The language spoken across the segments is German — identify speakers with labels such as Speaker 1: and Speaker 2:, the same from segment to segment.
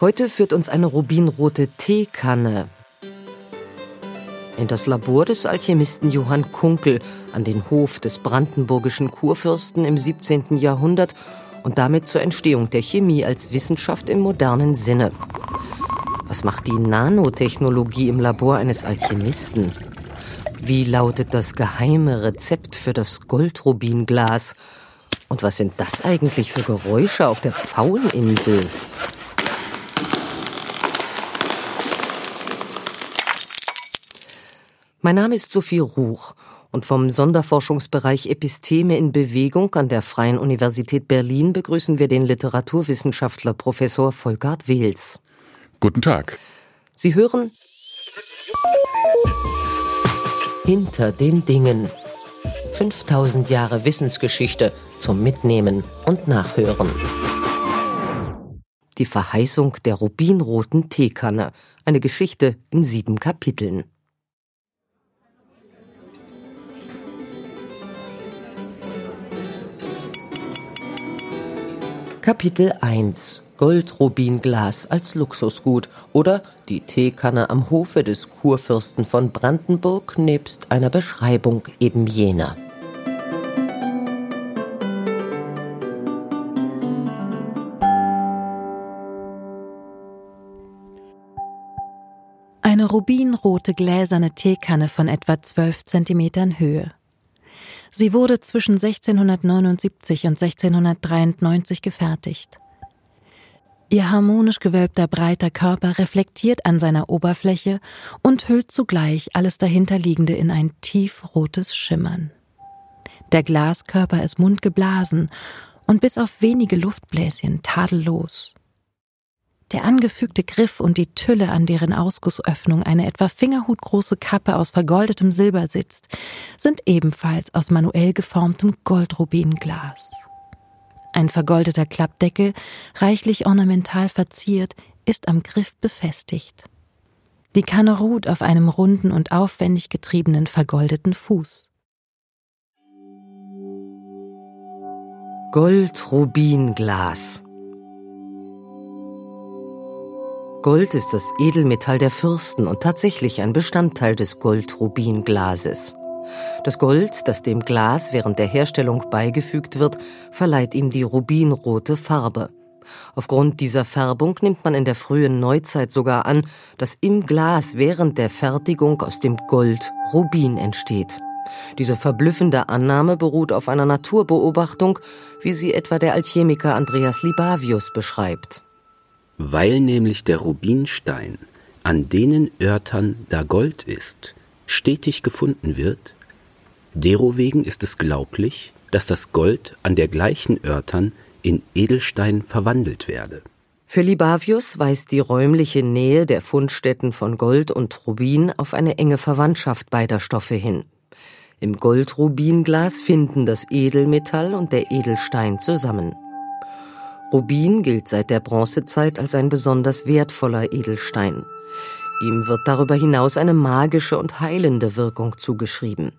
Speaker 1: Heute führt uns eine rubinrote Teekanne in das Labor des Alchemisten Johann Kunkel an den Hof des brandenburgischen Kurfürsten im 17. Jahrhundert und damit zur Entstehung der Chemie als Wissenschaft im modernen Sinne. Was macht die Nanotechnologie im Labor eines Alchemisten? Wie lautet das geheime Rezept für das Goldrubinglas? Und was sind das eigentlich für Geräusche auf der Pfaueninsel? Mein Name ist Sophie Ruch und vom Sonderforschungsbereich Episteme in Bewegung an der Freien Universität Berlin begrüßen wir den Literaturwissenschaftler Professor Volkart Wehls.
Speaker 2: Guten Tag.
Speaker 1: Sie hören Hinter den Dingen. 5000 Jahre Wissensgeschichte zum Mitnehmen und Nachhören. Die Verheißung der rubinroten Teekanne. Eine Geschichte in sieben Kapiteln. Kapitel 1 Goldrubinglas als Luxusgut oder die Teekanne am Hofe des Kurfürsten von Brandenburg nebst einer Beschreibung eben jener.
Speaker 3: Eine rubinrote gläserne Teekanne von etwa zwölf Zentimetern Höhe. Sie wurde zwischen 1679 und 1693 gefertigt. Ihr harmonisch gewölbter breiter Körper reflektiert an seiner Oberfläche und hüllt zugleich alles dahinterliegende in ein tiefrotes Schimmern. Der Glaskörper ist mundgeblasen und bis auf wenige Luftbläschen tadellos. Der angefügte Griff und die Tülle, an deren Ausgussöffnung eine etwa fingerhutgroße Kappe aus vergoldetem Silber sitzt, sind ebenfalls aus manuell geformtem Goldrubinglas. Ein vergoldeter Klappdeckel, reichlich ornamental verziert, ist am Griff befestigt. Die Kanne ruht auf einem runden und aufwendig getriebenen vergoldeten Fuß.
Speaker 1: Goldrubinglas Gold ist das Edelmetall der Fürsten und tatsächlich ein Bestandteil des Goldrubinglases. Das Gold, das dem Glas während der Herstellung beigefügt wird, verleiht ihm die rubinrote Farbe. Aufgrund dieser Färbung nimmt man in der frühen Neuzeit sogar an, dass im Glas während der Fertigung aus dem Gold Rubin entsteht. Diese verblüffende Annahme beruht auf einer Naturbeobachtung, wie sie etwa der Alchemiker Andreas Libavius beschreibt
Speaker 4: weil nämlich der Rubinstein an denen Örtern da Gold ist, stetig gefunden wird, derowegen ist es glaublich, dass das Gold an der gleichen Örtern in Edelstein verwandelt werde.
Speaker 1: Für Libavius weist die räumliche Nähe der Fundstätten von Gold und Rubin auf eine enge Verwandtschaft beider Stoffe hin. Im Goldrubinglas finden das Edelmetall und der Edelstein zusammen. Rubin gilt seit der Bronzezeit als ein besonders wertvoller Edelstein. Ihm wird darüber hinaus eine magische und heilende Wirkung zugeschrieben.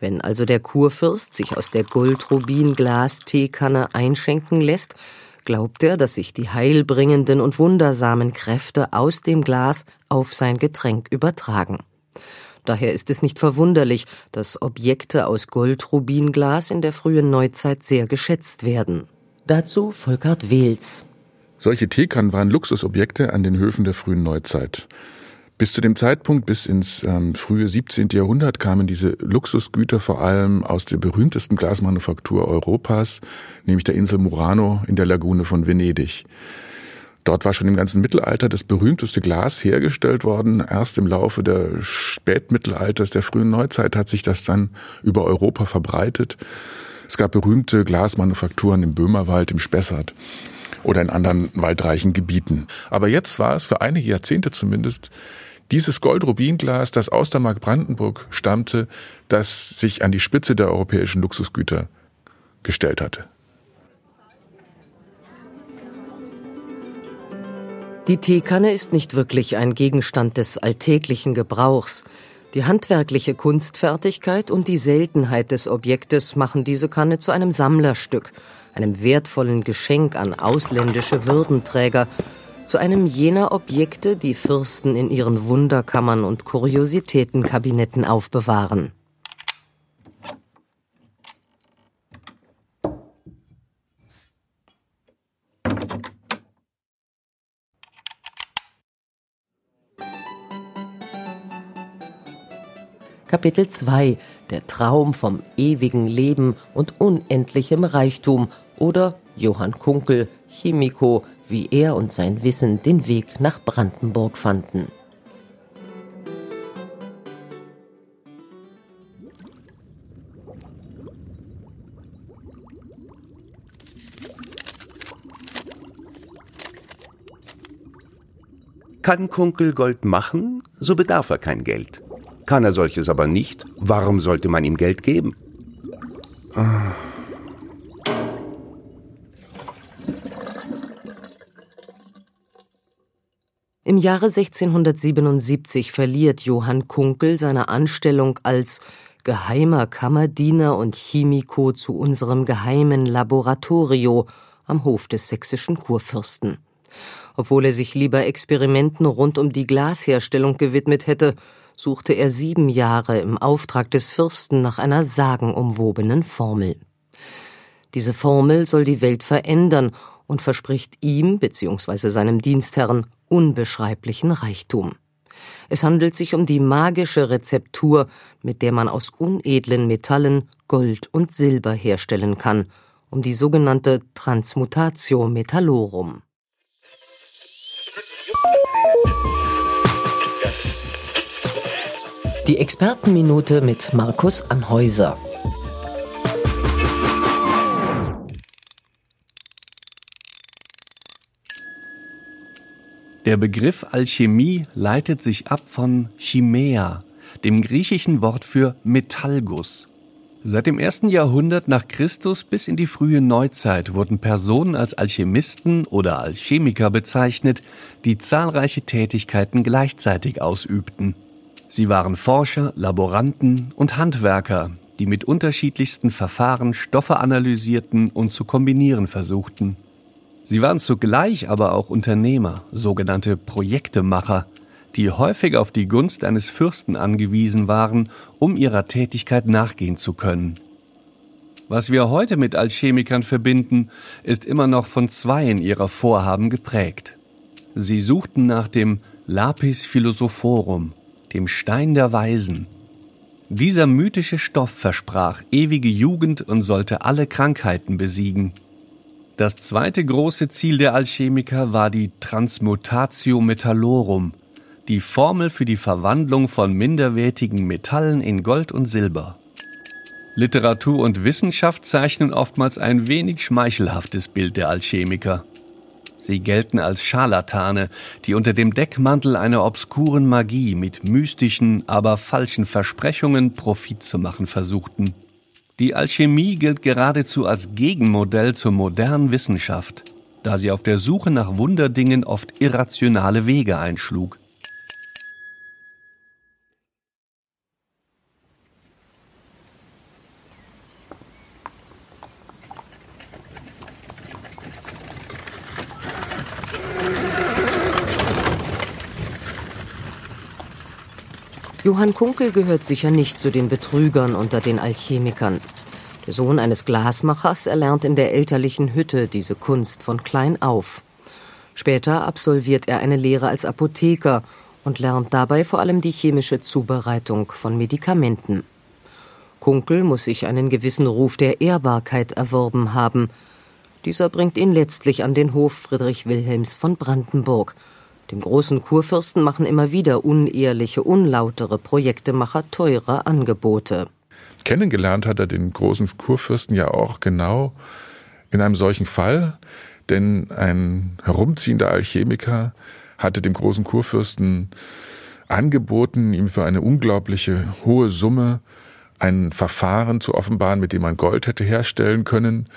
Speaker 1: Wenn also der Kurfürst sich aus der Goldrubin-Glas-Teekanne einschenken lässt, glaubt er, dass sich die heilbringenden und wundersamen Kräfte aus dem Glas auf sein Getränk übertragen. Daher ist es nicht verwunderlich, dass Objekte aus Goldrubinglas in der frühen Neuzeit sehr geschätzt werden. Dazu Volkert Wehls.
Speaker 2: Solche Teekannen waren Luxusobjekte an den Höfen der frühen Neuzeit. Bis zu dem Zeitpunkt, bis ins ähm, frühe 17. Jahrhundert, kamen diese Luxusgüter vor allem aus der berühmtesten Glasmanufaktur Europas, nämlich der Insel Murano in der Lagune von Venedig. Dort war schon im ganzen Mittelalter das berühmteste Glas hergestellt worden. Erst im Laufe der Spätmittelalters, der frühen Neuzeit hat sich das dann über Europa verbreitet. Es gab berühmte Glasmanufakturen im Böhmerwald, im Spessart oder in anderen waldreichen Gebieten. Aber jetzt war es für einige Jahrzehnte zumindest dieses Goldrubinglas, das aus der Mark Brandenburg stammte, das sich an die Spitze der europäischen Luxusgüter gestellt hatte.
Speaker 1: Die Teekanne ist nicht wirklich ein Gegenstand des alltäglichen Gebrauchs. Die handwerkliche Kunstfertigkeit und die Seltenheit des Objektes machen diese Kanne zu einem Sammlerstück, einem wertvollen Geschenk an ausländische Würdenträger, zu einem jener Objekte, die Fürsten in ihren Wunderkammern und Kuriositätenkabinetten aufbewahren. Kapitel 2 Der Traum vom ewigen Leben und unendlichem Reichtum oder Johann Kunkel, Chemiko, wie er und sein Wissen den Weg nach Brandenburg fanden.
Speaker 5: Kann Kunkel Gold machen, so bedarf er kein Geld. Kann er solches aber nicht, warum sollte man ihm Geld geben?
Speaker 1: Im Jahre 1677 verliert Johann Kunkel seine Anstellung als geheimer Kammerdiener und Chemiko zu unserem geheimen Laboratorio am Hof des sächsischen Kurfürsten. Obwohl er sich lieber Experimenten rund um die Glasherstellung gewidmet hätte, suchte er sieben Jahre im Auftrag des Fürsten nach einer sagenumwobenen Formel. Diese Formel soll die Welt verändern und verspricht ihm bzw. seinem Dienstherrn unbeschreiblichen Reichtum. Es handelt sich um die magische Rezeptur, mit der man aus unedlen Metallen Gold und Silber herstellen kann, um die sogenannte Transmutatio Metallorum. Die Expertenminute mit Markus Anhäuser.
Speaker 6: Der Begriff Alchemie leitet sich ab von Chimea, dem griechischen Wort für Metallguss. Seit dem ersten Jahrhundert nach Christus bis in die frühe Neuzeit wurden Personen als Alchemisten oder Alchemiker bezeichnet, die zahlreiche Tätigkeiten gleichzeitig ausübten. Sie waren Forscher, Laboranten und Handwerker, die mit unterschiedlichsten Verfahren Stoffe analysierten und zu kombinieren versuchten. Sie waren zugleich aber auch Unternehmer, sogenannte Projektemacher, die häufig auf die Gunst eines Fürsten angewiesen waren, um ihrer Tätigkeit nachgehen zu können. Was wir heute mit Alchemikern verbinden, ist immer noch von zweien ihrer Vorhaben geprägt. Sie suchten nach dem Lapis Philosophorum, dem Stein der Weisen. Dieser mythische Stoff versprach ewige Jugend und sollte alle Krankheiten besiegen. Das zweite große Ziel der Alchemiker war die Transmutatio Metallorum, die Formel für die Verwandlung von minderwertigen Metallen in Gold und Silber. Literatur und Wissenschaft zeichnen oftmals ein wenig schmeichelhaftes Bild der Alchemiker. Sie gelten als Scharlatane, die unter dem Deckmantel einer obskuren Magie mit mystischen, aber falschen Versprechungen Profit zu machen versuchten. Die Alchemie gilt geradezu als Gegenmodell zur modernen Wissenschaft, da sie auf der Suche nach Wunderdingen oft irrationale Wege einschlug.
Speaker 1: Johann Kunkel gehört sicher nicht zu den Betrügern unter den Alchemikern. Der Sohn eines Glasmachers erlernt in der elterlichen Hütte diese Kunst von klein auf. Später absolviert er eine Lehre als Apotheker und lernt dabei vor allem die chemische Zubereitung von Medikamenten. Kunkel muss sich einen gewissen Ruf der Ehrbarkeit erworben haben. Dieser bringt ihn letztlich an den Hof Friedrich Wilhelms von Brandenburg – dem großen Kurfürsten machen immer wieder unehrliche, unlautere Projektemacher teure Angebote.
Speaker 2: Kennengelernt hat er den großen Kurfürsten ja auch genau in einem solchen Fall, denn ein herumziehender Alchemiker hatte dem großen Kurfürsten angeboten, ihm für eine unglaubliche hohe Summe ein Verfahren zu offenbaren, mit dem man Gold hätte herstellen können.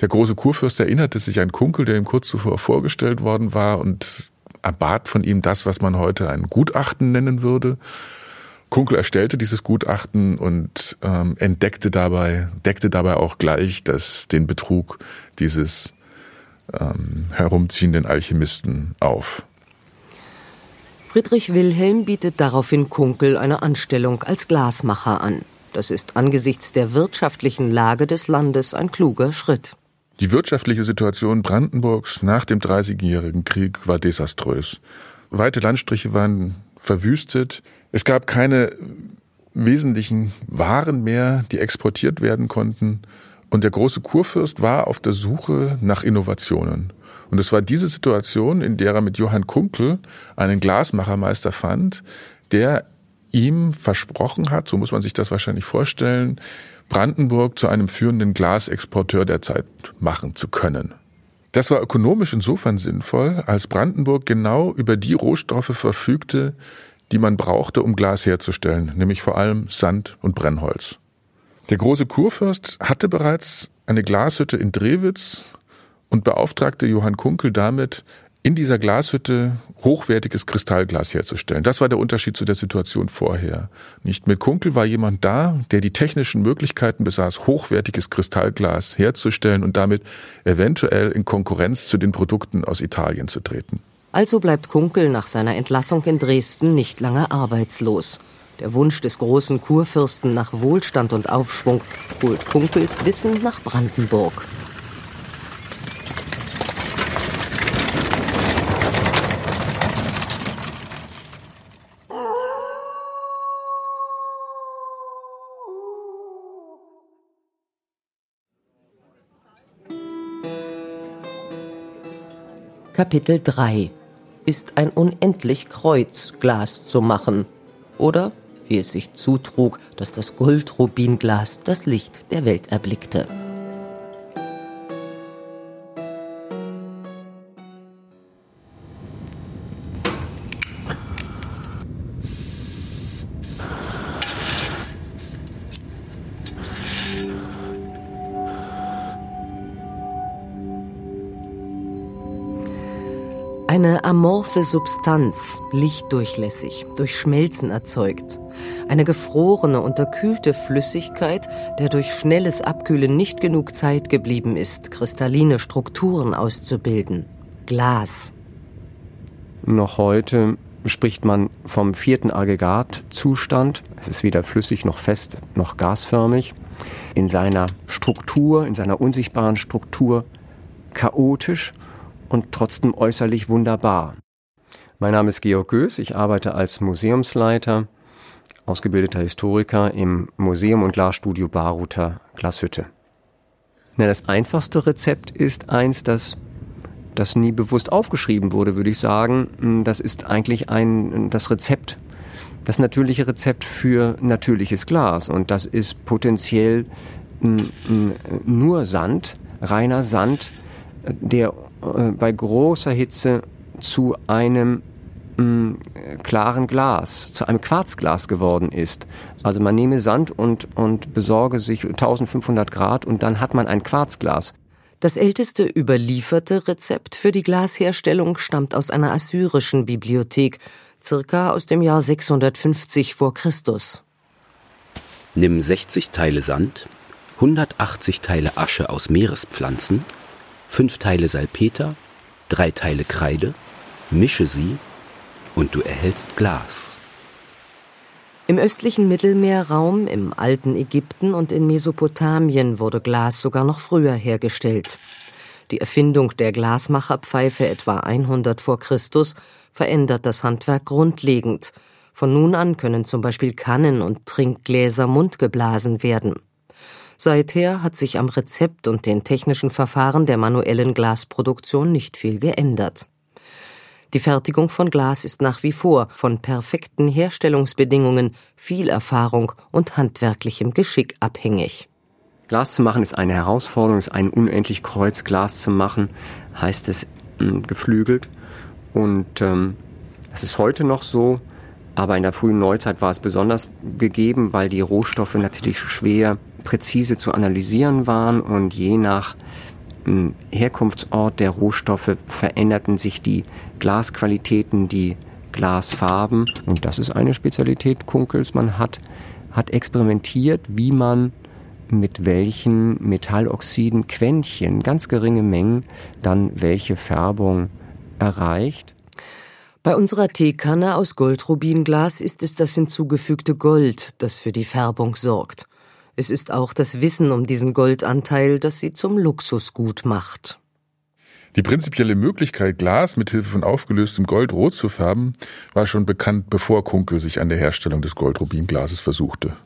Speaker 2: Der große Kurfürst erinnerte sich an Kunkel, der ihm kurz zuvor vorgestellt worden war und erbat von ihm das, was man heute ein Gutachten nennen würde. Kunkel erstellte dieses Gutachten und ähm, entdeckte dabei, deckte dabei auch gleich dass den Betrug dieses ähm, herumziehenden Alchemisten auf.
Speaker 1: Friedrich Wilhelm bietet daraufhin Kunkel eine Anstellung als Glasmacher an. Das ist angesichts der wirtschaftlichen Lage des Landes ein kluger Schritt.
Speaker 2: Die wirtschaftliche Situation Brandenburgs nach dem Dreißigjährigen Krieg war desaströs. Weite Landstriche waren verwüstet. Es gab keine wesentlichen Waren mehr, die exportiert werden konnten. Und der große Kurfürst war auf der Suche nach Innovationen. Und es war diese Situation, in der er mit Johann Kunkel einen Glasmachermeister fand, der ihm versprochen hat, so muss man sich das wahrscheinlich vorstellen, Brandenburg zu einem führenden Glasexporteur der Zeit machen zu können. Das war ökonomisch insofern sinnvoll, als Brandenburg genau über die Rohstoffe verfügte, die man brauchte, um Glas herzustellen, nämlich vor allem Sand und Brennholz. Der große Kurfürst hatte bereits eine Glashütte in Drewitz und beauftragte Johann Kunkel damit, in dieser Glashütte hochwertiges Kristallglas herzustellen. Das war der Unterschied zu der Situation vorher. Nicht mit Kunkel war jemand da, der die technischen Möglichkeiten besaß, hochwertiges Kristallglas herzustellen und damit eventuell in Konkurrenz zu den Produkten aus Italien zu treten.
Speaker 1: Also bleibt Kunkel nach seiner Entlassung in Dresden nicht lange arbeitslos. Der Wunsch des großen Kurfürsten nach Wohlstand und Aufschwung holt Kunkels Wissen nach Brandenburg. Kapitel 3 Ist ein unendlich Kreuz Glas zu machen? Oder, wie es sich zutrug, dass das Goldrubinglas das Licht der Welt erblickte. Amorphe Substanz, lichtdurchlässig, durch Schmelzen erzeugt. Eine gefrorene, unterkühlte Flüssigkeit, der durch schnelles Abkühlen nicht genug Zeit geblieben ist, kristalline Strukturen auszubilden. Glas.
Speaker 7: Noch heute spricht man vom vierten Aggregatzustand. Es ist weder flüssig noch fest noch gasförmig. In seiner Struktur, in seiner unsichtbaren Struktur chaotisch und trotzdem äußerlich wunderbar. Mein Name ist Georg Göß, ich arbeite als Museumsleiter, ausgebildeter Historiker im Museum und Glasstudio Baruter Glashütte. Na, das einfachste Rezept ist eins, das, das nie bewusst aufgeschrieben wurde, würde ich sagen. Das ist eigentlich ein, das Rezept, das natürliche Rezept für natürliches Glas. Und das ist potenziell nur Sand, reiner Sand, der äh, bei großer Hitze zu einem mh, mm, klaren Glas, zu einem Quarzglas geworden ist. Also man nehme Sand und, und besorge sich 1500 Grad und dann hat man ein Quarzglas.
Speaker 1: Das älteste überlieferte Rezept für die Glasherstellung stammt aus einer assyrischen Bibliothek, circa aus dem Jahr 650 vor Christus.
Speaker 4: Nimm 60 Teile Sand, 180 Teile Asche aus Meerespflanzen, fünf Teile Salpeter, drei Teile Kreide, mische sie und du erhältst Glas.
Speaker 1: Im östlichen Mittelmeerraum, im alten Ägypten und in Mesopotamien wurde Glas sogar noch früher hergestellt. Die Erfindung der Glasmacherpfeife etwa 100 vor Christus verändert das Handwerk grundlegend. Von nun an können zum Beispiel Kannen und Trinkgläser mundgeblasen werden. Seither hat sich am Rezept und den technischen Verfahren der manuellen Glasproduktion nicht viel geändert. Die Fertigung von Glas ist nach wie vor von perfekten Herstellungsbedingungen, viel Erfahrung und handwerklichem Geschick abhängig.
Speaker 7: Glas zu machen ist eine Herausforderung, ist ein unendlich Kreuz Glas zu machen, heißt es mh, hm, geflügelt. Und ähm, es ist heute noch so, aber in der frühen Neuzeit war es besonders gegeben, weil die Rohstoffe natürlich schwer präzise zu analysieren waren und je nach Herkunftsort der Rohstoffe veränderten sich die Glasqualitäten, die Glasfarben. Und das ist eine Spezialität Kunkels. Man hat, hat experimentiert, wie man mit welchen Metalloxiden Quäntchen, ganz geringe Mengen, dann welche Färbung erreicht.
Speaker 1: Bei unserer Teekanne aus Goldrubinglas ist es das hinzugefügte Gold, das für die Färbung sorgt. Es ist auch das Wissen um diesen Goldanteil, das sie zum Luxusgut macht.
Speaker 2: Die prinzipielle Möglichkeit, Glas mit Hilfe von aufgelöstem Gold rot zu färben, war schon bekannt, bevor Kunkel sich an der Herstellung des Goldrubinglases versuchte.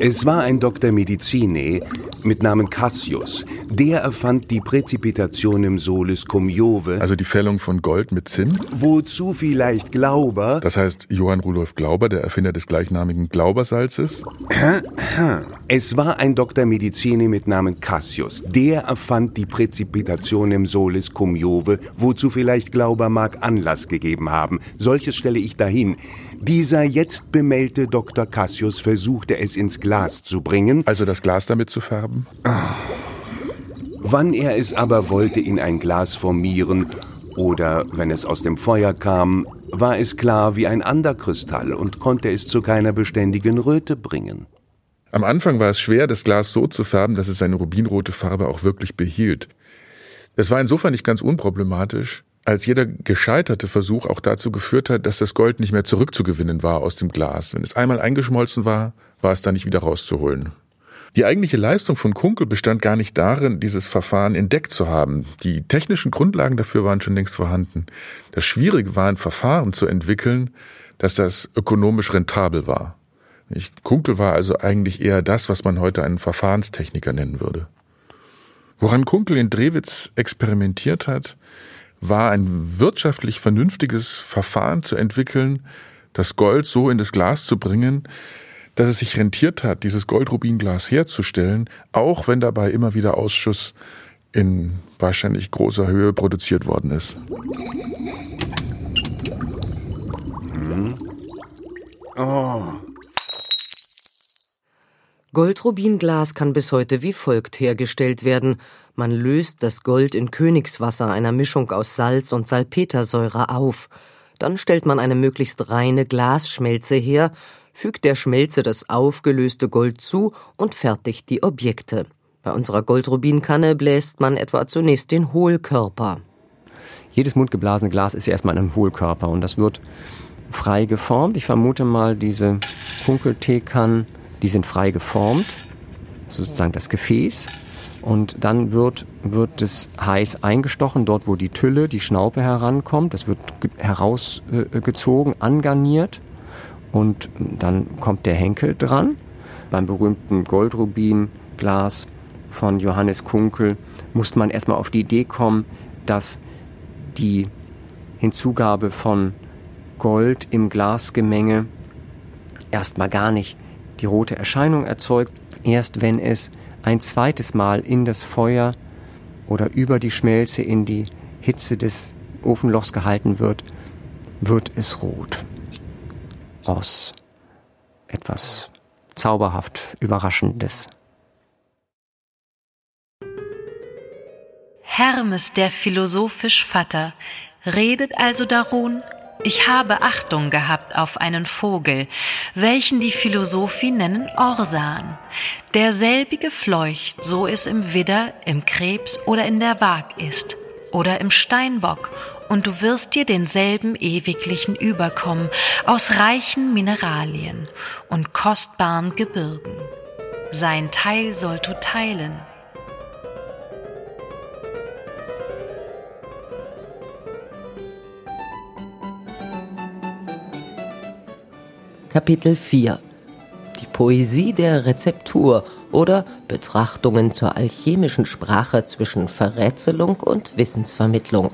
Speaker 5: Es war ein Dr. Medicinae mit Namen Cassius. Der erfand die Präzipitationem solis cum Jove.
Speaker 2: Also die Fällung von Gold mit Zinn.
Speaker 5: Wozu vielleicht Glauber.
Speaker 2: Das heißt Johann Rudolf Glauber, der Erfinder des gleichnamigen Glaubersalzes.
Speaker 5: Es war ein Dr. Medicinae mit Namen Cassius. Der erfand die Präzipitationem solis cum Jove, wozu vielleicht Glauber mag Anlass gegeben haben. Solches stelle ich dahin. Dieser jetzt bemeldte Dr. Cassius versuchte es ins Glas zu bringen.
Speaker 2: Also das Glas damit zu färben?
Speaker 5: Wann er es aber wollte in ein Glas formieren oder wenn es aus dem Feuer kam, war es klar wie ein Anderkristall und konnte es zu keiner beständigen Röte bringen.
Speaker 2: Am Anfang war es schwer, das Glas so zu färben, dass es seine rubinrote Farbe auch wirklich behielt. Es war insofern nicht ganz unproblematisch, als jeder gescheiterte Versuch auch dazu geführt hat, dass das Gold nicht mehr zurückzugewinnen war aus dem Glas. Wenn es einmal eingeschmolzen war, war es dann nicht wieder rauszuholen. Die eigentliche Leistung von Kunkel bestand gar nicht darin, dieses Verfahren entdeckt zu haben. Die technischen Grundlagen dafür waren schon längst vorhanden. Das Schwierige war, ein Verfahren zu entwickeln, dass das ökonomisch rentabel war. Kunkel war also eigentlich eher das, was man heute einen Verfahrenstechniker nennen würde. Woran Kunkel in Drewitz experimentiert hat, war ein wirtschaftlich vernünftiges Verfahren zu entwickeln, das Gold so in das Glas zu bringen, dass es sich rentiert hat, dieses Goldrubinglas herzustellen, auch wenn dabei immer wieder Ausschuss in wahrscheinlich großer Höhe produziert worden ist.
Speaker 1: Mhm. Oh. Goldrubinglas kann bis heute wie folgt hergestellt werden. Man löst das Gold in Königswasser, einer Mischung aus Salz und Salpetersäure, auf. Dann stellt man eine möglichst reine Glasschmelze her, fügt der Schmelze das aufgelöste Gold zu und fertigt die Objekte. Bei unserer Goldrubinkanne bläst man etwa zunächst den Hohlkörper.
Speaker 7: Jedes mundgeblasene Glas ist erstmal ein Hohlkörper und das wird frei geformt. Ich vermute mal, diese Kunkelteekannen die sind frei geformt, sozusagen das Gefäß. Und dann wird, wird es heiß eingestochen, dort wo die Tülle, die Schnaupe herankommt. Das wird herausgezogen, angarniert. Und dann kommt der Henkel dran. Beim berühmten Goldrubin-Glas von Johannes Kunkel musste man erstmal auf die Idee kommen, dass die Hinzugabe von Gold im Glasgemenge erstmal gar nicht die rote Erscheinung erzeugt, erst wenn es ein zweites Mal in das Feuer oder über die Schmelze in die Hitze des Ofenlochs gehalten wird, wird es rot. Aus etwas zauberhaft Überraschendes.
Speaker 3: Hermes, der philosophisch Vater, redet also darum, ich habe Achtung gehabt auf einen Vogel, welchen die Philosophie nennen Orsan. Derselbige fleucht, so es im Widder, im Krebs oder in der Waag ist, oder im Steinbock, und du wirst dir denselben ewiglichen überkommen, aus reichen Mineralien und kostbaren Gebirgen. Sein Teil sollst du teilen,
Speaker 1: Kapitel 4 Die Poesie der Rezeptur oder Betrachtungen zur alchemischen Sprache zwischen Verrätselung und Wissensvermittlung.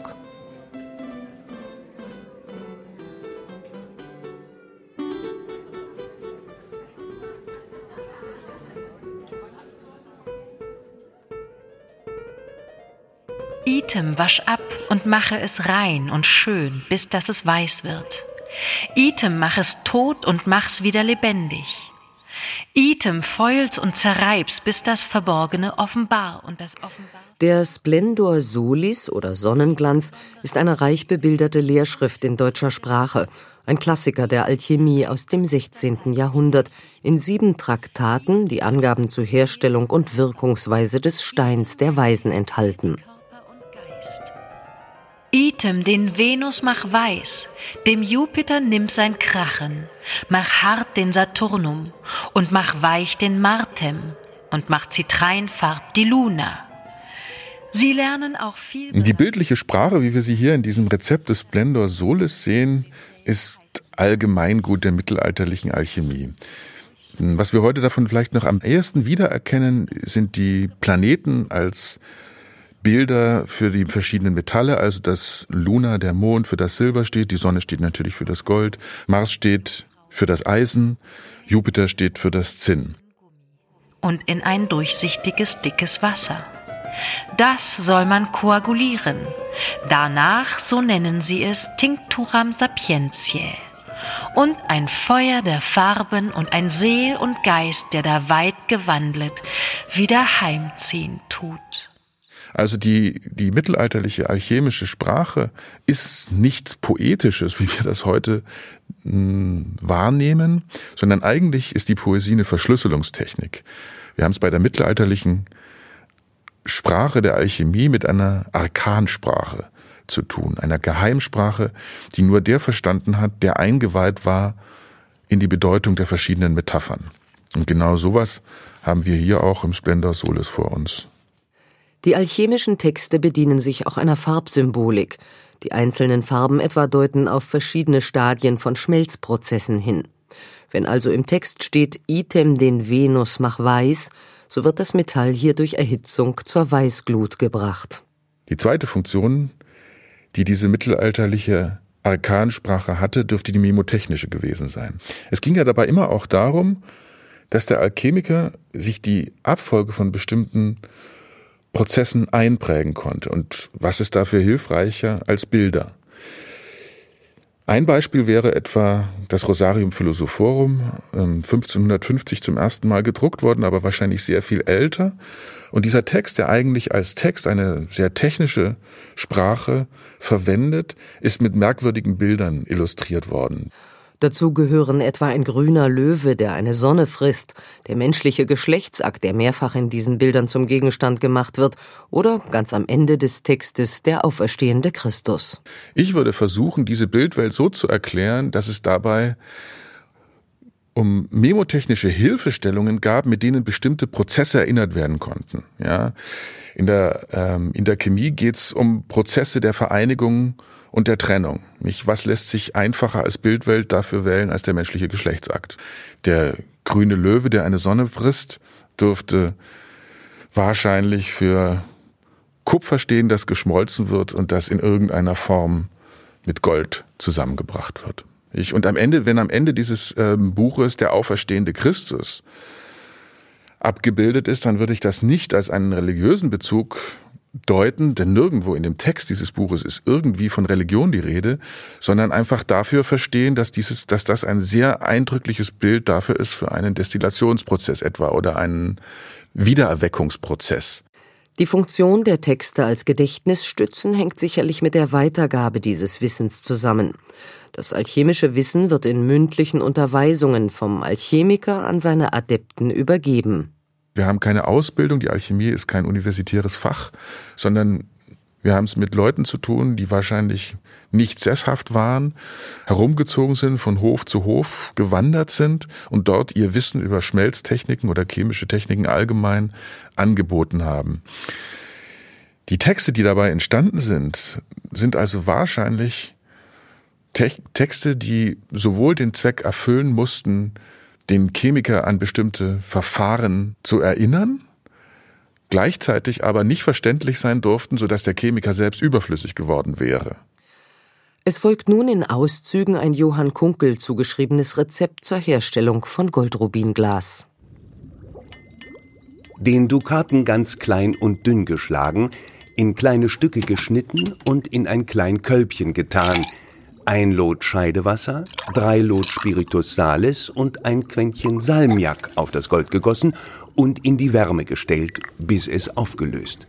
Speaker 3: Item wasch ab und mache es rein und schön, bis dass es weiß wird. Item mach es tot und mach's wieder lebendig. Item feul's und zerreib's, bis das Verborgene offenbar und das offenbar
Speaker 1: Der Splendor Solis oder Sonnenglanz ist eine reich bebilderte Lehrschrift in deutscher Sprache, ein Klassiker der Alchemie aus dem 16. Jahrhundert, in sieben Traktaten, die Angaben zur Herstellung und Wirkungsweise des Steins der Weisen enthalten.
Speaker 8: Item den Venus mach weiß, dem Jupiter nimm sein Krachen, mach hart den Saturnum und mach weich den Martem und mach zitreinfarb die Luna. Sie lernen auch viel.
Speaker 2: Die bildliche Sprache, wie wir sie hier in diesem Rezept des Splendor Solis sehen, ist Allgemeingut der mittelalterlichen Alchemie. Was wir heute davon vielleicht noch am ehesten wiedererkennen, sind die Planeten als Bilder für die verschiedenen Metalle, also dass Luna, der Mond, für das Silber steht, die Sonne steht natürlich für das Gold, Mars steht für das Eisen, Jupiter steht für das Zinn.
Speaker 8: Und in ein durchsichtiges, dickes Wasser. Das soll man koagulieren. Danach, so nennen sie es, Tincturam sapientiae. Und ein Feuer der Farben und ein Seel und Geist, der da weit gewandelt, wieder heimziehen tut.
Speaker 2: Also die, die mittelalterliche alchemische Sprache ist nichts Poetisches, wie wir das heute mh, hm, wahrnehmen, sondern eigentlich ist die Poesie eine Verschlüsselungstechnik. Wir haben es bei der mittelalterlichen Sprache der Alchemie mit einer Arkansprache zu tun, einer Geheimsprache, die nur der verstanden hat, der eingeweiht war in die Bedeutung der verschiedenen Metaphern. Und genau sowas haben wir hier auch im Splendor Solis vor uns.
Speaker 1: Die alchemischen Texte bedienen sich auch einer Farbsymbolik. Die einzelnen Farben etwa deuten auf verschiedene Stadien von Schmelzprozessen hin. Wenn also im Text steht Item den Venus mach weiß, so wird das Metall hier durch Erhitzung zur Weißglut gebracht.
Speaker 2: Die zweite Funktion, die diese mittelalterliche Arkansprache hatte, dürfte die memotechnische gewesen sein. Es ging ja dabei immer auch darum, dass der Alchemiker sich die Abfolge von bestimmten Prozessen einprägen konnte. Und was ist dafür hilfreicher als Bilder? Ein Beispiel wäre etwa das Rosarium Philosophorum, 1550 ähm, zum ersten Mal gedruckt worden, aber wahrscheinlich sehr viel älter. Und dieser Text, der eigentlich als Text eine sehr technische Sprache verwendet, ist mit merkwürdigen Bildern illustriert worden.
Speaker 1: Dazu gehören etwa ein grüner Löwe, der eine Sonne frisst, der menschliche Geschlechtsakt, der mehrfach in diesen Bildern zum Gegenstand gemacht wird, oder ganz am Ende des Textes der auferstehende Christus.
Speaker 2: Ich würde versuchen, diese Bildwelt so zu erklären, dass es dabei um memotechnische Hilfestellungen gab, mit denen bestimmte Prozesse erinnert werden konnten. Ja, in der ähm, in der Chemie geht es um Prozesse der Vereinigung und der Trennung. Nicht, was lässt sich einfacher als Bildwelt dafür wählen als der menschliche Geschlechtsakt? Der grüne Löwe, der eine Sonne frisst, dürfte wahrscheinlich für Kupfer stehen, das geschmolzen wird und das in irgendeiner Form mit Gold zusammengebracht wird. Ich, und am Ende, wenn am Ende dieses ähm, Buches der auferstehende Christus abgebildet ist, dann würde ich das nicht als einen religiösen Bezug deuten, denn nirgendwo in dem Text dieses Buches ist irgendwie von Religion die Rede, sondern einfach dafür verstehen, dass dieses, dass das ein sehr eindrückliches Bild dafür ist für einen Destillationsprozess etwa oder einen Wiedererweckungsprozess.
Speaker 1: Die Funktion der Texte als Gedächtnisstützen hängt sicherlich mit der Weitergabe dieses Wissens zusammen. Das alchemische Wissen wird in mündlichen Unterweisungen vom Alchemiker an seine Adepten übergeben.
Speaker 2: Wir haben keine Ausbildung, die Alchemie ist kein universitäres Fach, sondern wir haben es mit Leuten zu tun, die wahrscheinlich nicht sesshaft waren, herumgezogen sind, von Hof zu Hof gewandert sind und dort ihr Wissen über Schmelztechniken oder chemische Techniken allgemein angeboten haben. Die Texte, die dabei entstanden sind, sind also wahrscheinlich Texte, die sowohl den Zweck erfüllen mussten, den Chemiker an bestimmte Verfahren zu erinnern, gleichzeitig aber nicht verständlich sein durften, sodass der Chemiker selbst überflüssig geworden wäre.
Speaker 1: Es folgt nun in Auszügen ein Johann Kunkel zugeschriebenes Rezept zur Herstellung von Goldrubinglas.
Speaker 5: Den Dukaten ganz klein und dünn geschlagen, in kleine Stücke geschnitten und in ein klein Kölbchen getan, ein Lot Scheidewasser, drei Lot Spiritus Salis und ein Quäntchen Salmiak auf das Gold gegossen und in die Wärme gestellt, bis es aufgelöst.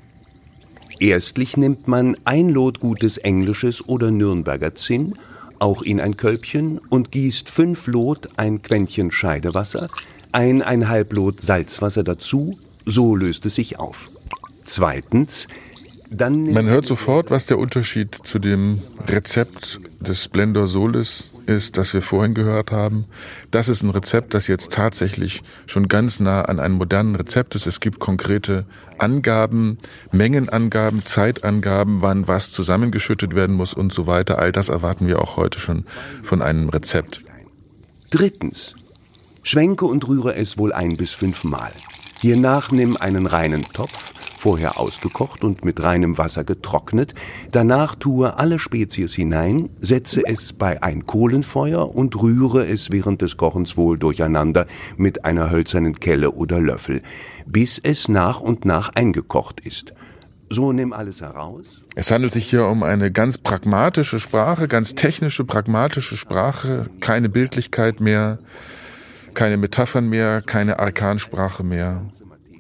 Speaker 5: Erstlich nimmt man ein Lot gutes englisches oder Nürnberger Zinn, auch in ein Kölbchen und gießt fünf Lot ein Quäntchen Scheidewasser, eineinhalb Lot Salzwasser dazu, so löst es sich auf. Zweitens, dann
Speaker 2: Man hört sofort, was der Unterschied zu dem Rezept des Splendor Solis ist, das wir vorhin gehört haben. Das ist ein Rezept, das jetzt tatsächlich schon ganz nah an einem modernen Rezept ist. Es gibt konkrete Angaben, Mengenangaben, Zeitangaben, wann was zusammengeschüttet werden muss und so weiter. All das erwarten wir auch heute schon von einem Rezept.
Speaker 5: Drittens, schwenke und rühre es wohl ein bis fünfmal. Hiernach nimm einen reinen Topf, vorher ausgekocht und mit reinem Wasser getrocknet, danach tue alle Spezies hinein, setze es bei ein Kohlenfeuer und rühre es während des Kochens wohl durcheinander mit einer hölzernen Kelle oder Löffel, bis es nach und nach eingekocht ist. So nimm alles heraus.
Speaker 2: Es handelt sich hier um eine ganz pragmatische Sprache, ganz technische, pragmatische Sprache, keine Bildlichkeit mehr, keine Metaphern mehr, keine Arkansprache mehr.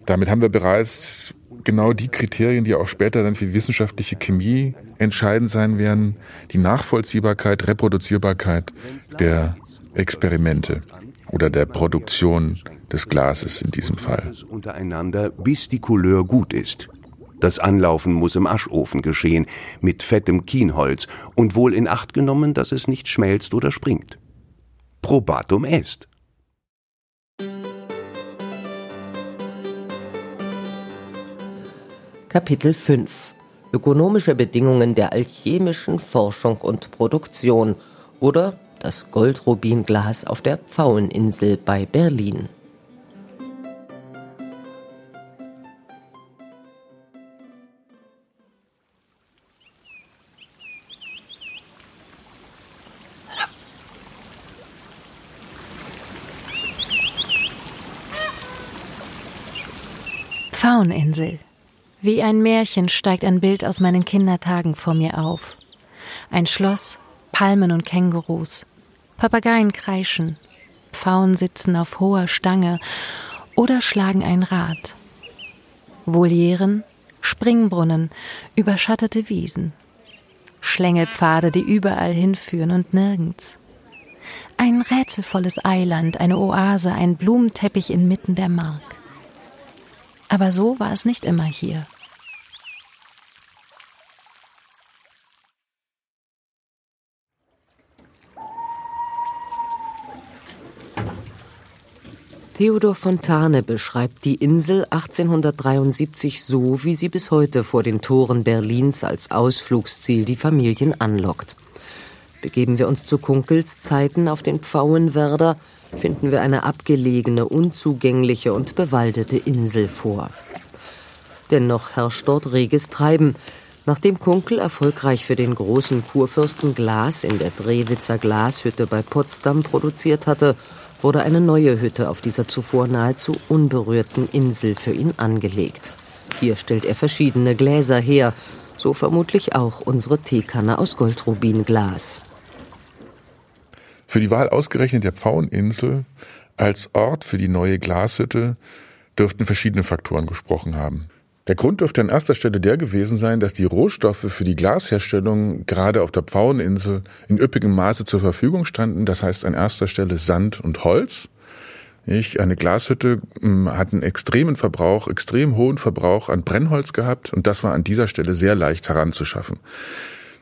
Speaker 2: Damit haben wir bereits genau die Kriterien, die auch später dann für wissenschaftliche Chemie entscheidend sein werden, die Nachvollziehbarkeit, Reproduzierbarkeit der Experimente oder der Produktion des Glases in diesem Fall.
Speaker 5: Untereinander, bis die Couleur gut ist. Das Anlaufen muss im Aschofen geschehen, mit fettem Kienholz und wohl in Acht genommen, dass es nicht schmelzt oder springt. Probatum est.
Speaker 1: Kapitel 5 Ökonomische Bedingungen der alchemischen Forschung und Produktion oder das Goldrubinglas auf der Pfaueninsel bei Berlin.
Speaker 3: Pfaueninsel. Wie ein Märchen steigt ein Bild aus meinen Kindertagen vor mir auf. Ein Schloss, Palmen und Kängurus, Papageien kreischen, Pfauen sitzen auf hoher Stange oder schlagen ein Rad. Volieren, Springbrunnen, überschattete Wiesen, Schlängelpfade, die überall hinführen und nirgends. Ein rätselvolles Eiland, eine Oase, ein Blumenteppich inmitten der Mark. Aber so war es nicht immer hier.
Speaker 1: Theodor Fontane beschreibt die Insel 1873 so, wie sie bis heute vor den Toren Berlins als Ausflugsziel die Familien anlockt. Begeben wir uns zu Kunkels Zeiten auf den Pfauenwerder, finden wir eine abgelegene, unzugängliche und bewaldete Insel vor. Dennoch herrscht dort reges Treiben. Nachdem Kunkel erfolgreich für den großen Kurfürsten Glas in der Drewitzer Glashütte bei Potsdam produziert hatte, wurde eine neue Hütte auf dieser zuvor nahezu unberührten Insel für ihn angelegt. Hier stellt er verschiedene Gläser her, so vermutlich auch unsere Teekanne aus Goldrubinglas.
Speaker 2: Für die Wahl ausgerechnet der Pfaueninsel als Ort für die neue Glashütte dürften verschiedene Faktoren gesprochen haben. Der Grund dürfte an erster Stelle der gewesen sein, dass die Rohstoffe für die Glasherstellung gerade auf der Pfaueninsel in üppigem Maße zur Verfügung standen. Das heißt an erster Stelle Sand und Holz. Eine Glashütte hm, hat einen extremen Verbrauch, extrem hohen Verbrauch an Brennholz gehabt und das war an dieser Stelle sehr leicht heranzuschaffen.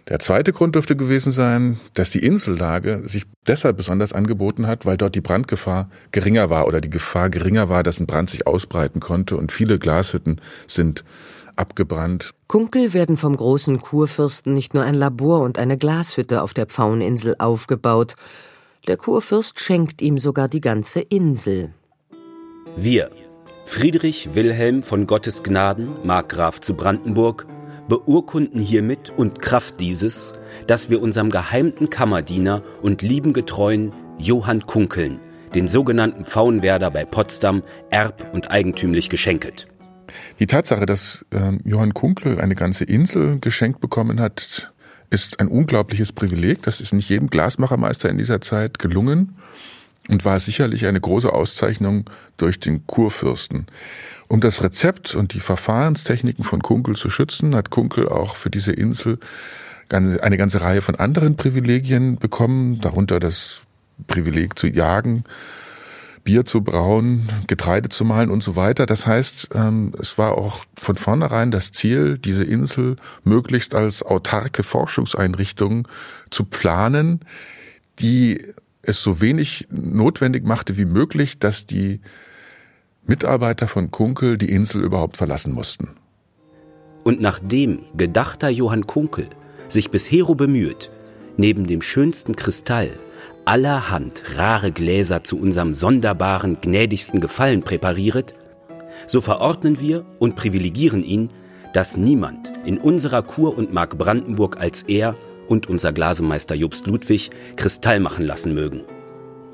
Speaker 2: Der zweite Grund dürfte gewesen sein, dass die Insellage sich deshalb besonders angeboten hat, weil dort die Brandgefahr geringer war oder die Gefahr geringer war, dass ein Brand sich ausbreiten konnte und viele Glashütten sind abgebrannt.
Speaker 1: Kunkel werden vom großen Kurfürsten nicht nur ein Labor und eine Glashütte auf der Pfaueninsel aufgebaut. Der Kurfürst schenkt ihm sogar die ganze Insel.
Speaker 4: Wir, Friedrich Wilhelm von Gottes Gnaden, Markgraf zu Brandenburg, beurkunden hiermit und Kraft dieses, dass wir unserem geheimten Kammerdiener und lieben getreuen Johann Kunkeln, den sogenannten Pfauenwerder bei Potsdam, erb- und eigentümlich geschenket.
Speaker 2: Die Tatsache, dass äh, Johann Kunkel eine ganze Insel geschenkt bekommen hat, ist ein unglaubliches Privileg. Das ist nicht jedem Glasmachermeister in dieser Zeit gelungen. und war sicherlich eine große Auszeichnung durch den Kurfürsten. Um das Rezept und die Verfahrenstechniken von Kunkel zu schützen, hat Kunkel auch für diese Insel eine ganze Reihe von anderen Privilegien bekommen, darunter das Privileg zu jagen, Bier zu brauen, Getreide zu mahlen und so weiter. Das heißt, ähm, es war auch von vornherein das Ziel, diese Insel möglichst als autarke Forschungseinrichtung zu planen, die es so wenig notwendig machte wie möglich, dass die Mitarbeiter von Kunkel die Insel überhaupt verlassen mussten.
Speaker 4: Und nachdem gedachter Johann Kunkel sich bis Hero bemüht, neben dem schönsten Kristall allerhand rare Gläser zu unserem sonderbaren, gnädigsten Gefallen präpariert, so verordnen wir und privilegieren ihn, dass niemand in unserer Kur und Mark Brandenburg als er und unser Glasemeister Jobst Ludwig Kristall machen lassen mögen.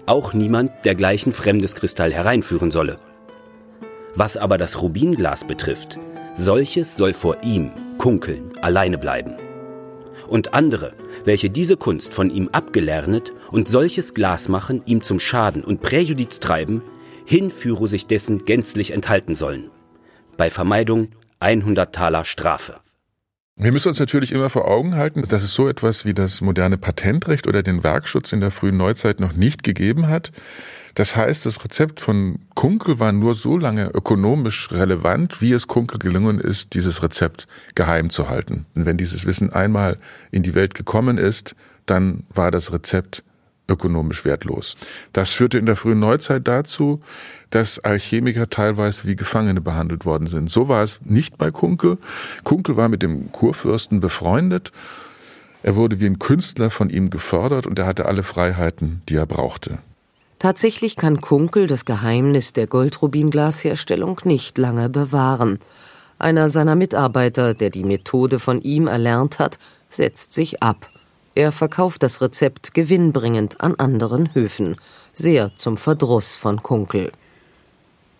Speaker 4: Auch niemand dergleichen fremdes Kristall hereinführen solle. Was aber das Rubinglas betrifft, solches soll vor ihm, Kunkeln, alleine bleiben. Und andere, welche diese Kunst von ihm abgelernet und solches Glas machen, ihm zum Schaden und Präjudiz treiben, hinführe sich dessen gänzlich enthalten sollen. Bei Vermeidung 100 Taler Strafe.
Speaker 2: Wir müssen uns natürlich immer vor Augen halten, dass es so etwas wie das moderne Patentrecht oder den Werkschutz in der frühen Neuzeit noch nicht gegeben hat. Das heißt, das Rezept von Kunkel war nur so lange ökonomisch relevant, wie es Kunkel gelungen ist, dieses Rezept geheim zu halten. Und wenn dieses Wissen einmal in die Welt gekommen ist, dann war das Rezept ökonomisch wertlos. Das führte in der frühen Neuzeit dazu, dass Alchemiker teilweise wie Gefangene behandelt worden sind. So war es nicht bei Kunkel. Kunkel war mit dem Kurfürsten befreundet. Er wurde wie ein Künstler von ihm gefördert und er hatte alle Freiheiten, die er brauchte.
Speaker 1: Tatsächlich kann Kunkel das Geheimnis der Goldrubinglasherstellung nicht lange bewahren. Einer seiner Mitarbeiter, der die Methode von ihm erlernt hat, setzt sich ab. Er verkauft das Rezept gewinnbringend an anderen Höfen, sehr zum Verdruss von Kunkel.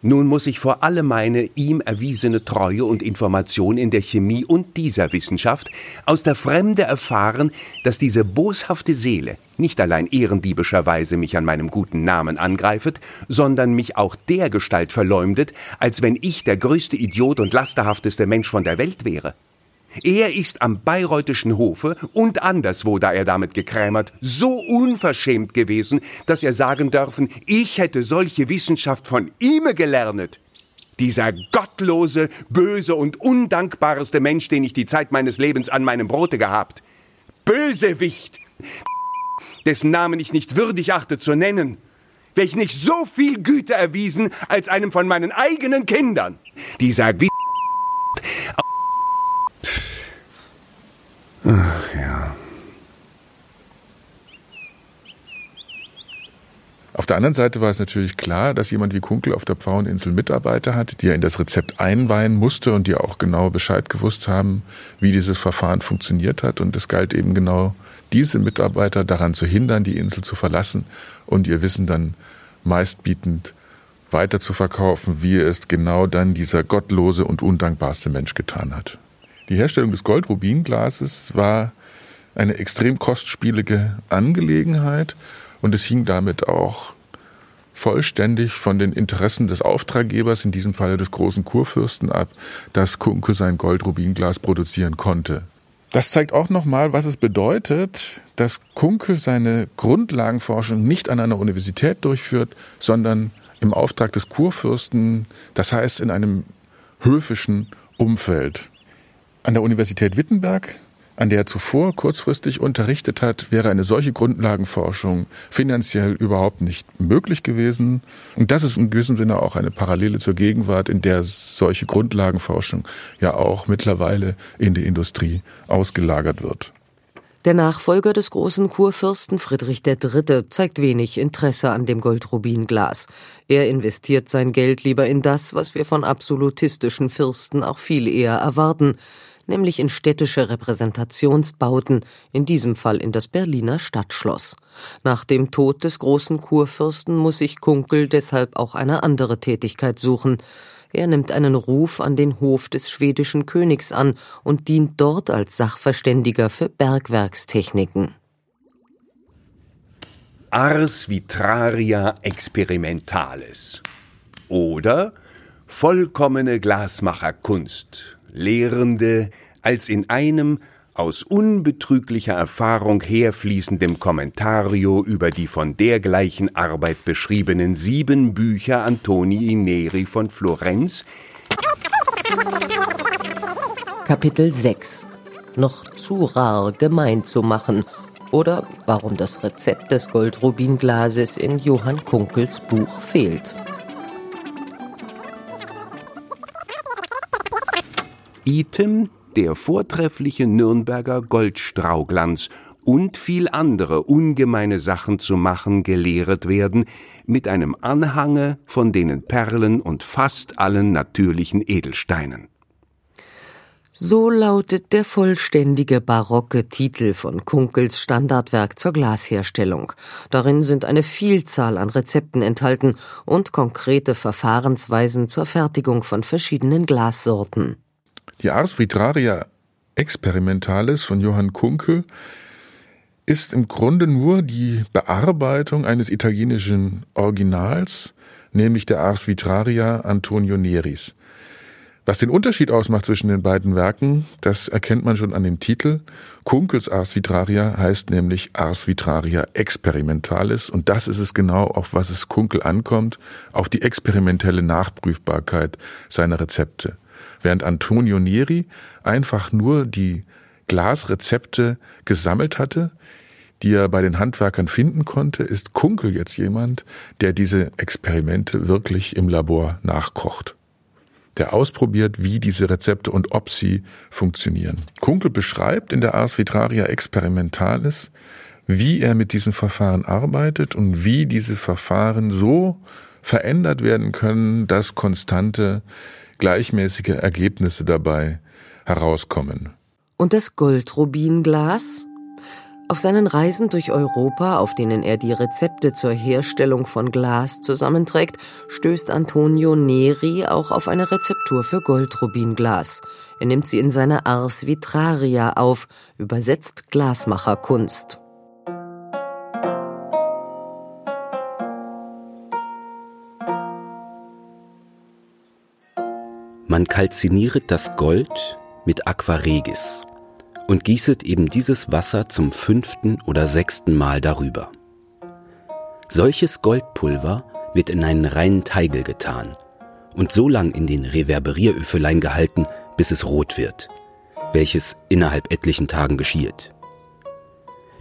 Speaker 5: Nun muss ich vor allem meine ihm erwiesene Treue und Information in der Chemie und dieser Wissenschaft aus der Fremde erfahren, dass diese boshafte Seele nicht allein ehrendiebischerweise mich an meinem guten Namen angreifet, sondern mich auch dergestalt verleumdet, als wenn ich der größte Idiot und lasterhafteste Mensch von der Welt wäre. Er ist am bayreutischen Hofe und anderswo, da er damit gekrämert, so unverschämt gewesen, dass er sagen dürfen, ich hätte solche Wissenschaft von ihm gelernet. Dieser gottlose, böse und undankbareste Mensch, den ich die Zeit meines Lebens an meinem Brote gehabt. Bösewicht! Dessen Namen ich nicht würdig achte zu nennen welchen ich so viel Güte erwiesen als einem von meinen eigenen Kindern. Dieser Ach ja.
Speaker 2: Auf der anderen Seite war es natürlich klar, dass jemand wie Kunkel auf der Pfaueninsel Mitarbeiter hat, die er in das Rezept einweihen musste und die auch genau Bescheid gewusst haben, wie dieses Verfahren funktioniert hat. Und es galt eben genau, diese Mitarbeiter daran zu hindern, die Insel zu verlassen und ihr Wissen dann meistbietend weiter zu verkaufen, wie es genau dann dieser gottlose und undankbarste Mensch getan hat. Die Herstellung des Goldrubinglases war eine extrem kostspielige Angelegenheit und es hing damit auch vollständig von den Interessen des Auftraggebers, in diesem Falle des großen Kurfürsten, ab, dass Kunkel sein Goldrubinglas produzieren konnte. Das zeigt auch nochmal, was es bedeutet, dass Kunkel seine Grundlagenforschung nicht an einer Universität durchführt, sondern im Auftrag des Kurfürsten, das heißt in einem höfischen Umfeld. An der Universität Wittenberg, an der er zuvor kurzfristig unterrichtet hat, wäre eine solche Grundlagenforschung finanziell überhaupt nicht möglich gewesen. Und das ist in gewissem Sinne auch eine Parallele zur Gegenwart, in der solche Grundlagenforschung ja auch mittlerweile in die Industrie ausgelagert wird.
Speaker 1: Der Nachfolger des großen Kurfürsten Friedrich III. zeigt wenig Interesse an dem Goldrubinglas. Er investiert sein Geld lieber in das, was wir von absolutistischen Fürsten auch viel eher erwarten, nämlich in städtische Repräsentationsbauten, in diesem Fall in das Berliner Stadtschloss. Nach dem Tod des großen Kurfürsten muss sich Kunkel deshalb auch eine andere Tätigkeit suchen. Er nimmt einen Ruf an den Hof des schwedischen Königs an und dient dort als Sachverständiger für Bergwerkstechniken.
Speaker 5: Ars Vitraria Experimentalis. Oder vollkommene Glasmacherkunst, Lehrende als in einem aus unbetrüglicher Erfahrung herfließendem Kommentario über die von dergleichen Arbeit beschriebenen sieben Bücher Antonii Neri von Florenz.
Speaker 1: Kapitel 6 Noch zu rar gemein zu machen oder warum das Rezept des Goldrubinglases in Johann Kunkels Buch fehlt.
Speaker 5: Item der vortreffliche Nürnberger Goldstrauglanz und viel andere ungemeine Sachen zu machen gelehret werden, mit einem Anhange von denen Perlen und fast allen natürlichen Edelsteinen.
Speaker 1: So lautet der vollständige barocke Titel von Kunkels Standardwerk zur Glasherstellung. Darin sind eine Vielzahl an Rezepten enthalten und konkrete Verfahrensweisen zur Fertigung von verschiedenen Glassorten.
Speaker 2: Die Ars Vitraria Experimentalis von Johann Kunkel ist im Grunde nur die Bearbeitung eines italienischen Originals, nämlich der Ars Vitraria Antonio Neris. Was den Unterschied ausmacht zwischen den beiden Werken, das erkennt man schon an dem Titel. Kunkels Ars Vitraria heißt nämlich Ars Vitraria Experimentalis und das ist es genau, auf was es Kunkel ankommt, auf die experimentelle Nachprüfbarkeit seiner Rezepte. Während Antonio Neri einfach nur die Glasrezepte gesammelt hatte, die er bei den Handwerkern finden konnte, ist Kunkel jetzt jemand, der diese Experimente wirklich im Labor nachkocht der ausprobiert, wie diese Rezepte und ob sie funktionieren. Kunkel beschreibt in der Ars Vitraria Experimentalis, wie er mit diesen Verfahren arbeitet und wie diese Verfahren so verändert werden können, dass konstante, gleichmäßige Ergebnisse dabei herauskommen.
Speaker 1: Und das Goldrubinglas? Auf seinen Reisen durch Europa, auf denen er die Rezepte zur Herstellung von Glas zusammenträgt, stößt Antonio Neri auch auf eine Rezeptur für Goldrubinglas. Er nimmt sie in seine Ars Vitraria auf, übersetzt Glasmacherkunst.
Speaker 4: Man kalziniert das Gold mit Aquaregis und gießet eben dieses Wasser zum fünften oder sechsten Mal darüber. Solches Goldpulver wird in einen reinen Teigel getan und so lang in den Reverberieröfelein gehalten, bis es rot wird, welches innerhalb etlichen Tagen geschieht.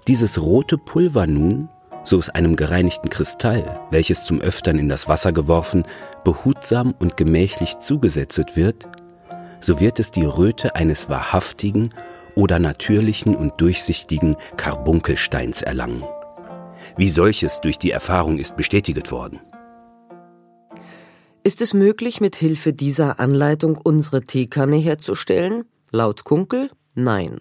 Speaker 4: Dieses rote Pulver nun, so aus einem gereinigten Kristall, welches zum Öftern in das Wasser geworfen, behutsam und gemächlich zugesetzet wird, so wird es die Röte eines wahrhaftigen oder natürlichen und durchsichtigen Karbunkelsteins erlangen. Wie solches durch die Erfahrung ist bestätigt worden.
Speaker 1: Ist es möglich, mit Hilfe dieser Anleitung unsere Teekanne herzustellen? Laut Kunkel nein.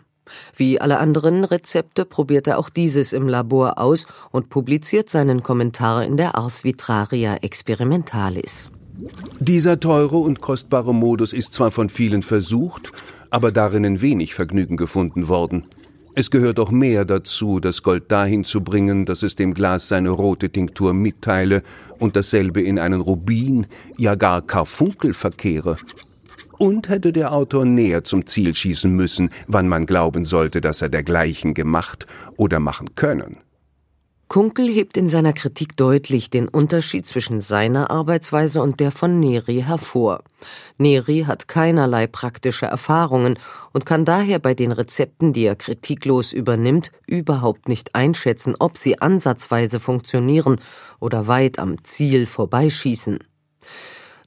Speaker 1: Wie alle anderen Rezepte probiert er auch dieses im Labor aus und publiziert seinen Kommentar in der Ars Vitraria Experimentalis.
Speaker 5: Dieser teure und kostbare Modus ist zwar von vielen versucht, aber darinnen wenig Vergnügen gefunden worden. Es gehört auch mehr dazu, das Gold dahin zu bringen, dass es dem Glas seine rote Tinktur mitteile und dasselbe in einen Rubin, ja gar Karfunkel verkehre. Und hätte der Autor näher zum Ziel schießen müssen, wann man glauben sollte, dass er dergleichen gemacht oder machen können.
Speaker 1: Kunkel hebt in seiner Kritik deutlich den Unterschied zwischen seiner Arbeitsweise und der von Neri hervor. Neri hat keinerlei praktische Erfahrungen und kann daher bei den Rezepten, die er kritiklos übernimmt, überhaupt nicht einschätzen, ob sie ansatzweise funktionieren oder weit am Ziel vorbeischießen.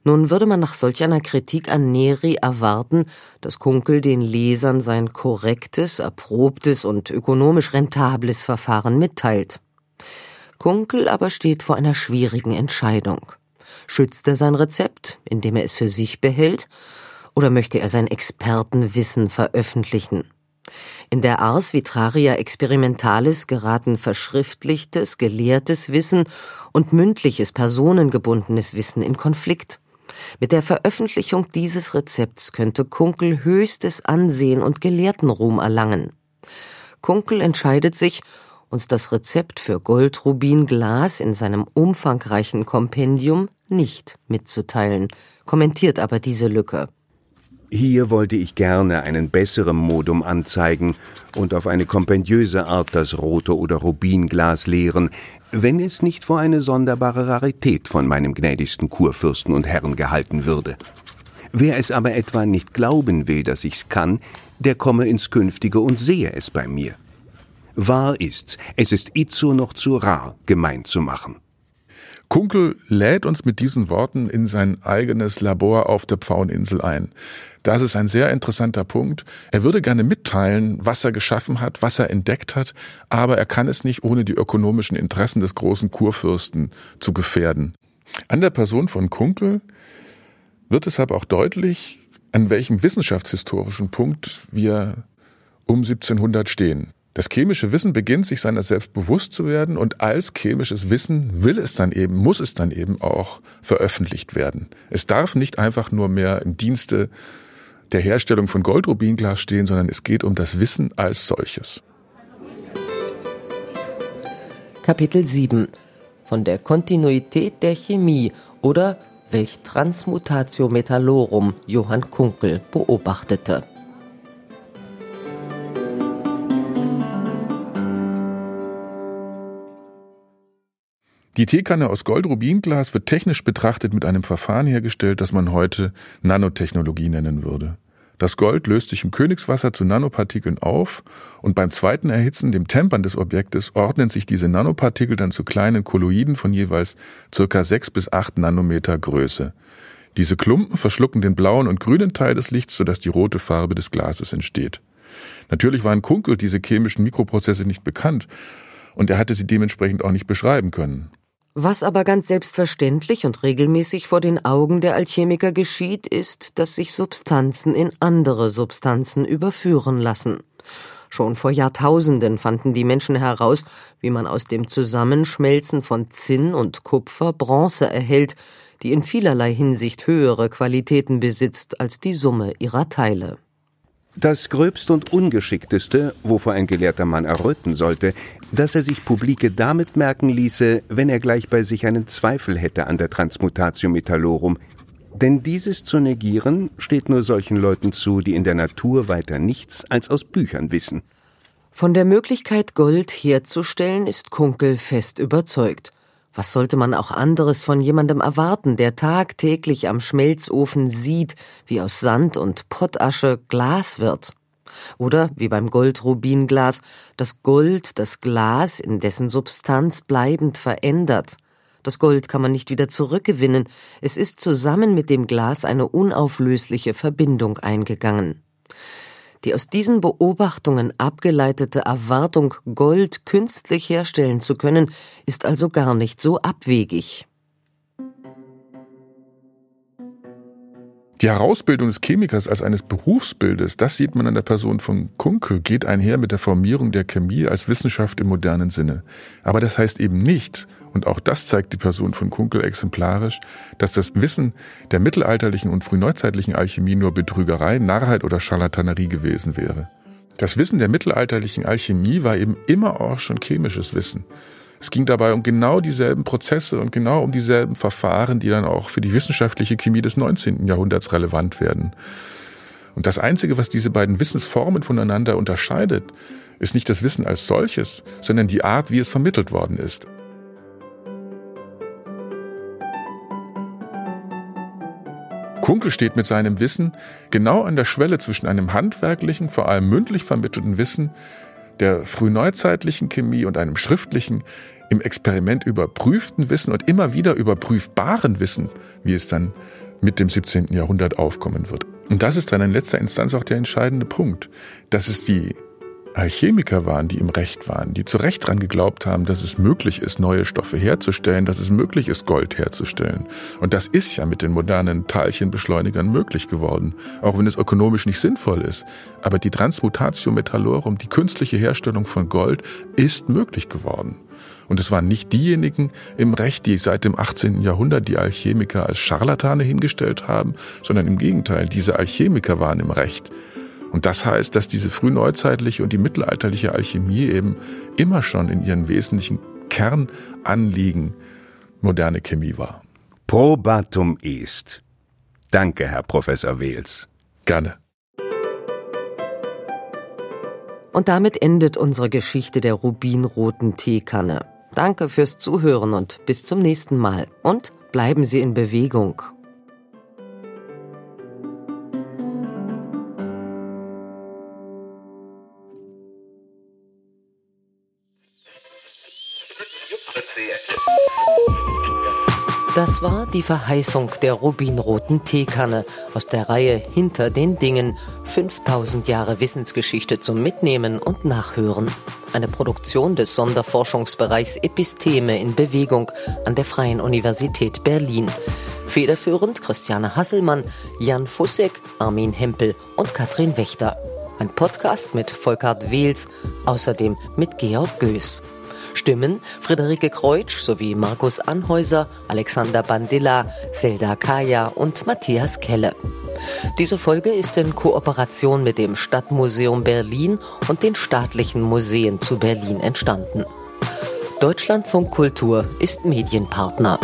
Speaker 1: Nun würde man nach solch einer Kritik an Neri erwarten, dass Kunkel den Lesern sein korrektes, erprobtes und ökonomisch rentables Verfahren mitteilt. Kunkel aber steht vor einer schwierigen Entscheidung. Schützt er sein Rezept, indem er es für sich behält, oder möchte er sein Expertenwissen veröffentlichen? In der Ars Vitraria Experimentalis geraten verschriftlichtes, gelehrtes Wissen und mündliches, personengebundenes Wissen in Konflikt. Mit der Veröffentlichung dieses Rezepts könnte Kunkel höchstes Ansehen und Gelehrtenruhm erlangen. Kunkel entscheidet sich, uns das Rezept für Goldrubinglas in seinem umfangreichen Kompendium nicht mitzuteilen, kommentiert aber diese Lücke.
Speaker 5: Hier wollte ich gerne einen besseren Modum anzeigen und auf eine kompendiöse Art das rote oder Rubinglas lehren, wenn es nicht vor eine sonderbare Rarität von meinem gnädigsten Kurfürsten und Herrn gehalten würde. Wer es aber etwa nicht glauben will, dass ich's kann, der komme ins Künftige und sehe es bei mir. Wahr ist's, es ist itzo noch zu rar, gemein zu machen.
Speaker 2: Kunkel lädt uns mit diesen Worten in sein eigenes Labor auf der Pfaueninsel ein. Das ist ein sehr interessanter Punkt. Er würde gerne mitteilen, was er geschaffen hat, was er entdeckt hat, aber er kann es nicht ohne die ökonomischen Interessen des großen Kurfürsten zu gefährden. An der Person von Kunkel wird deshalb auch deutlich, an welchem wissenschaftshistorischen Punkt wir um 1700 stehen. Das chemische Wissen beginnt, sich seiner selbst bewusst zu werden und als chemisches Wissen will es dann eben, muss es dann eben auch veröffentlicht werden. Es darf nicht einfach nur mehr im Dienste der Herstellung von Goldrubinglas stehen, sondern es geht um das Wissen als solches.
Speaker 1: Kapitel 7 Von der Kontinuität der Chemie oder welch Transmutatio Metallorum Johann Kunkel beobachtete.
Speaker 2: Die Teekanne aus Goldrubinglas wird technisch betrachtet mit einem Verfahren hergestellt, das man heute Nanotechnologie nennen würde. Das Gold löst sich im Königswasser zu Nanopartikeln auf und beim zweiten Erhitzen, dem Tempern des Objektes, ordnen sich diese Nanopartikel dann zu kleinen Kolloiden von jeweils circa sechs bis acht Nanometer Größe. Diese Klumpen verschlucken den blauen und grünen Teil des Lichts, sodass die rote Farbe des Glases entsteht. Natürlich waren Kunkel diese chemischen Mikroprozesse nicht bekannt und er hatte sie dementsprechend auch nicht beschreiben können.
Speaker 1: Was aber ganz selbstverständlich und regelmäßig vor den Augen der Alchemiker geschieht, ist, dass sich Substanzen in andere Substanzen überführen lassen. Schon vor Jahrtausenden fanden die Menschen heraus, wie man aus dem Zusammenschmelzen von Zinn und Kupfer Bronze erhält, die in vielerlei Hinsicht höhere Qualitäten besitzt als die Summe ihrer Teile.
Speaker 5: Das Gröbste und Ungeschickteste, wovor ein gelehrter Mann erröten sollte, dass er sich Publike damit merken ließe, wenn er gleich bei sich einen Zweifel hätte an der Transmutatio Metallorum. Denn dieses zu negieren steht nur solchen Leuten zu, die in der Natur weiter nichts als aus Büchern wissen.
Speaker 1: Von der Möglichkeit, Gold herzustellen, ist Kunkel fest überzeugt. Was sollte man auch anderes von jemandem erwarten, der tagtäglich am Schmelzofen sieht, wie aus Sand und Pottasche Glas wird? Oder wie beim Goldrubinglas, das Gold das Glas in dessen Substanz bleibend verändert. Das Gold kann man nicht wieder zurückgewinnen, es ist zusammen mit dem Glas eine unauflösliche Verbindung eingegangen. Die aus diesen Beobachtungen abgeleitete Erwartung, Gold künstlich herstellen zu können, ist also gar nicht so abwegig.
Speaker 2: Die Herausbildung des Chemikers als eines Berufsbildes, das sieht man an der Person von Kunkel, geht einher mit der Formierung der Chemie als Wissenschaft im modernen Sinne. Aber das heißt eben nicht, und auch das zeigt die Person von Kunkel exemplarisch, dass das Wissen der mittelalterlichen und frühneuzeitlichen Alchemie nur Betrügerei, Narrheit oder Scharlatanerie gewesen wäre. Das Wissen der mittelalterlichen Alchemie war eben immer auch schon chemisches Wissen. Es ging dabei um genau dieselben Prozesse und genau um dieselben Verfahren, die dann auch für die wissenschaftliche Chemie des 19. Jahrhunderts relevant werden. Und das Einzige, was diese beiden Wissensformen voneinander unterscheidet, ist nicht das Wissen als solches, sondern die Art, wie es vermittelt worden ist. Kunkel steht mit seinem Wissen genau an der Schwelle zwischen einem handwerklichen, vor allem mündlich vermittelten Wissen der frühneuzeitlichen Chemie und einem schriftlichen, im Experiment überprüften Wissen und immer wieder überprüfbaren Wissen, wie es dann mit dem 17. Jahrhundert aufkommen wird. Und das ist dann in letzter Instanz auch der entscheidende Punkt, dass es die Alchemiker waren, die im Recht waren, die zu Recht dran geglaubt haben, dass es möglich ist, neue Stoffe herzustellen, dass es möglich ist, Gold herzustellen. Und das ist ja mit den modernen Teilchenbeschleunigern möglich geworden, auch wenn es ökonomisch nicht sinnvoll ist. Aber die Transmutatio Metallorum, die künstliche Herstellung von Gold, ist möglich geworden. Und es waren nicht diejenigen im Recht, die seit dem 18. Jahrhundert die Alchemiker als Scharlatane hingestellt haben, sondern im Gegenteil, diese Alchemiker waren im Recht Und das heißt, dass diese frühneuzeitliche und die mittelalterliche Alchemie eben immer schon in ihren wesentlichen Kernanliegen moderne Chemie war.
Speaker 5: Probatum est. Danke, Herr Professor Wels.
Speaker 2: Gerne.
Speaker 1: Und damit endet unsere Geschichte der rubinroten Teekanne. Danke fürs Zuhören und bis zum nächsten Mal. Und bleiben Sie in Bewegung. Das war die Verheißung der rubinroten Teekanne aus der Reihe Hinter den Dingen. 5000 Jahre Wissensgeschichte zum Mitnehmen und Nachhören. Eine Produktion des Sonderforschungsbereichs Episteme in Bewegung an der Freien Universität Berlin. Federführend Christiane Hasselmann, Jan Fussek, Armin Hempel und Katrin Wächter. Ein Podcast mit Volkart Wehls, außerdem mit Georg Göß. Stimmen Friederike Kreutsch sowie Markus Anhäuser, Alexander Bandilla, Zelda Kaya und Matthias Kelle. Diese Folge ist in Kooperation mit dem Stadtmuseum Berlin und den staatlichen Museen zu Berlin entstanden. Deutschlandfunk Kultur ist Medienpartner.